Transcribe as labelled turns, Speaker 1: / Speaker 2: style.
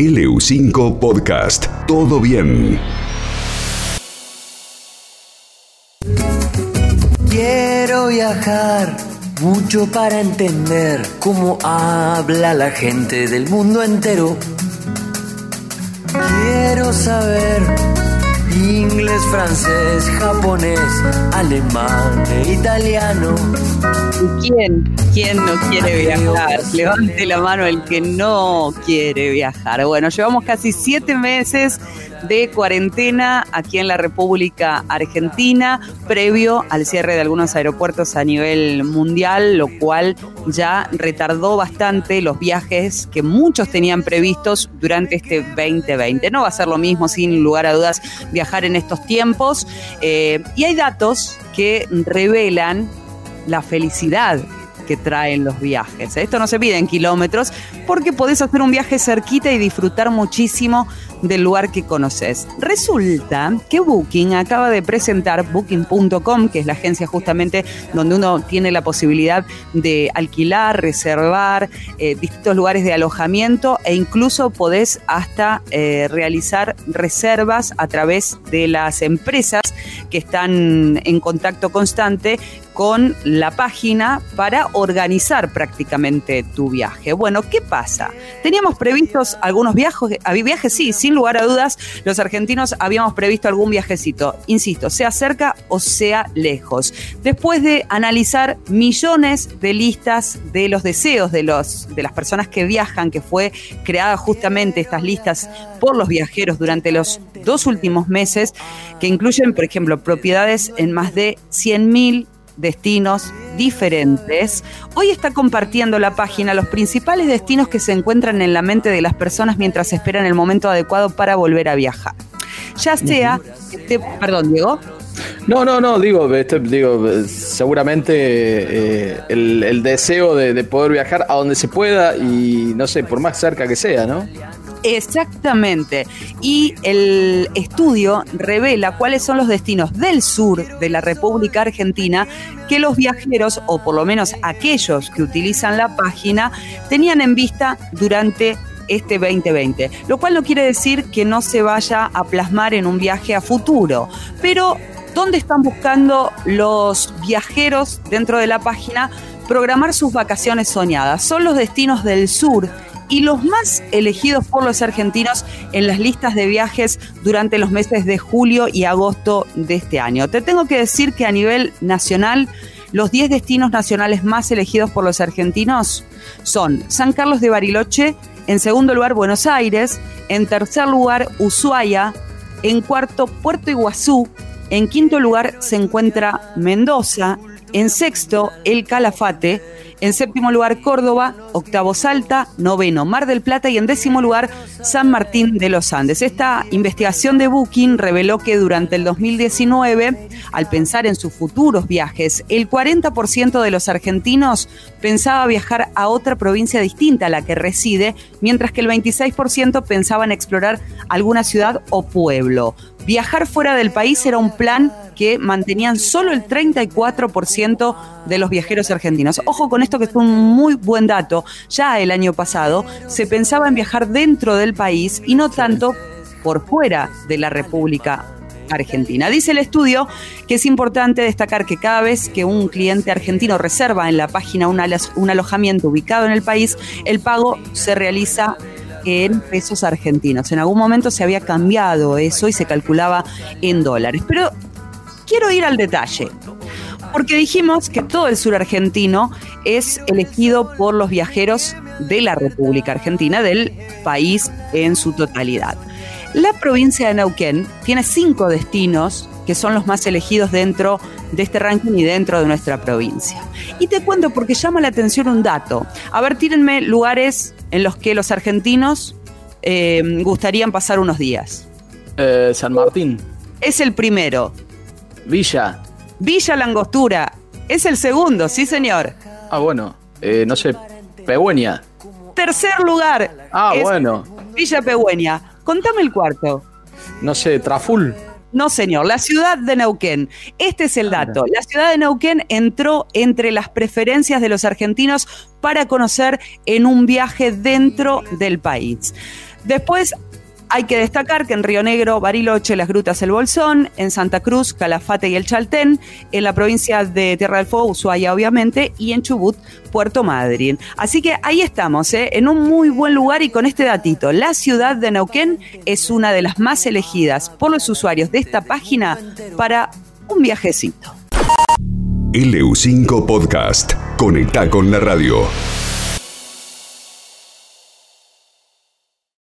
Speaker 1: LU5 Podcast. Todo bien.
Speaker 2: Quiero viajar mucho para entender cómo habla la gente del mundo entero. Quiero saber inglés, francés, japonés, alemán e italiano.
Speaker 3: ¿Y quién? ¿Quién no quiere viajar? Levante la mano el que no quiere viajar. Bueno, llevamos casi siete meses de cuarentena aquí en la República Argentina, previo al cierre de algunos aeropuertos a nivel mundial, lo cual ya retardó bastante los viajes que muchos tenían previstos durante este 2020. No va a ser lo mismo, sin lugar a dudas, viajar en estos tiempos. Eh, y hay datos que revelan la felicidad que traen los viajes. Esto no se pide en kilómetros porque podés hacer un viaje cerquita y disfrutar muchísimo del lugar que conoces. Resulta que Booking acaba de presentar Booking.com, que es la agencia justamente donde uno tiene la posibilidad de alquilar, reservar eh, distintos lugares de alojamiento e incluso podés hasta eh, realizar reservas a través de las empresas que están en contacto constante con la página para organizar prácticamente tu viaje. Bueno, ¿qué pasa? Teníamos previstos algunos viajes, viajes sí, sin lugar a dudas, los argentinos habíamos previsto algún viajecito, insisto, sea cerca o sea lejos. Después de analizar millones de listas de los deseos de, los, de las personas que viajan, que fue creada justamente estas listas por los viajeros durante los dos últimos meses, que incluyen, por ejemplo, propiedades en más de 100.000 destinos diferentes. Hoy está compartiendo la página los principales destinos que se encuentran en la mente de las personas mientras esperan el momento adecuado para volver a viajar. Ya sea, este, perdón, Diego.
Speaker 4: No, no, no, digo, este, digo seguramente eh, el, deseo de, de, poder viajar a donde se pueda y no sé, por más cerca que sea, ¿no?
Speaker 3: Exactamente. Y el estudio revela cuáles son los destinos del sur de la República Argentina que los viajeros, o por lo menos aquellos que utilizan la página, tenían en vista durante este 2020. Lo cual no quiere decir que no se vaya a plasmar en un viaje a futuro. Pero, ¿dónde están buscando los viajeros dentro de la página programar sus vacaciones soñadas? Son los destinos del sur y los más elegidos por los argentinos en las listas de viajes durante los meses de julio y agosto de este año. Te tengo que decir que a nivel nacional, los 10 destinos nacionales más elegidos por los argentinos son San Carlos de Bariloche, en segundo lugar Buenos Aires, en tercer lugar Ushuaia, en cuarto Puerto Iguazú, en quinto lugar se encuentra Mendoza, en sexto El Calafate, en séptimo lugar, Córdoba. Octavo, Salta. Noveno, Mar del Plata. Y en décimo lugar, San Martín de los Andes. Esta investigación de Booking reveló que durante el 2019, al pensar en sus futuros viajes, el 40% de los argentinos pensaba viajar a otra provincia distinta a la que reside, mientras que el 26% pensaba en explorar alguna ciudad o pueblo. Viajar fuera del país era un plan que mantenían solo el 34% de los viajeros argentinos. Ojo con esto que es un muy buen dato. Ya el año pasado se pensaba en viajar dentro del país y no tanto por fuera de la República Argentina. Dice el estudio que es importante destacar que cada vez que un cliente argentino reserva en la página un, alojamiento ubicado en el país, el pago se realiza en pesos argentinos. En algún momento se había cambiado eso y se calculaba en dólares. Pero quiero ir al detalle. Porque dijimos que todo el sur argentino es elegido por los viajeros de la República Argentina, del país en su totalidad. La provincia de Neuquén tiene cinco destinos que son los más elegidos dentro de este ranking y dentro de nuestra provincia. Y te cuento porque llama la atención un dato. A ver, tírenme lugares en los que los argentinos eh, gustarían pasar unos días.
Speaker 4: Eh, San Martín.
Speaker 3: Es el primero.
Speaker 4: Villa.
Speaker 3: Villa Langostura. Es el segundo, sí señor.
Speaker 4: Ah, bueno. Eh, no sé, Pegüeña.
Speaker 3: Tercer lugar.
Speaker 4: Ah, bueno.
Speaker 3: Villa Pegüeña. Contame el cuarto.
Speaker 4: No sé, Traful.
Speaker 3: No, señor, la ciudad de Neuquén. Este es el dato. La ciudad de Neuquén entró entre las preferencias de los argentinos para conocer en un viaje dentro del país. Después hay que destacar que en Río Negro, Bariloche, Las Grutas, El Bolsón, en Santa Cruz, Calafate y El Chaltén, en la provincia de Tierra del Fuego, Ushuaia obviamente, y en Chubut, Puerto Madryn. Así que ahí estamos, ¿eh? en un muy buen lugar y con este datito. La ciudad de Neuquén es una de las más elegidas por los usuarios de esta página para un viajecito.
Speaker 1: LU5 Podcast. Conecta con la radio.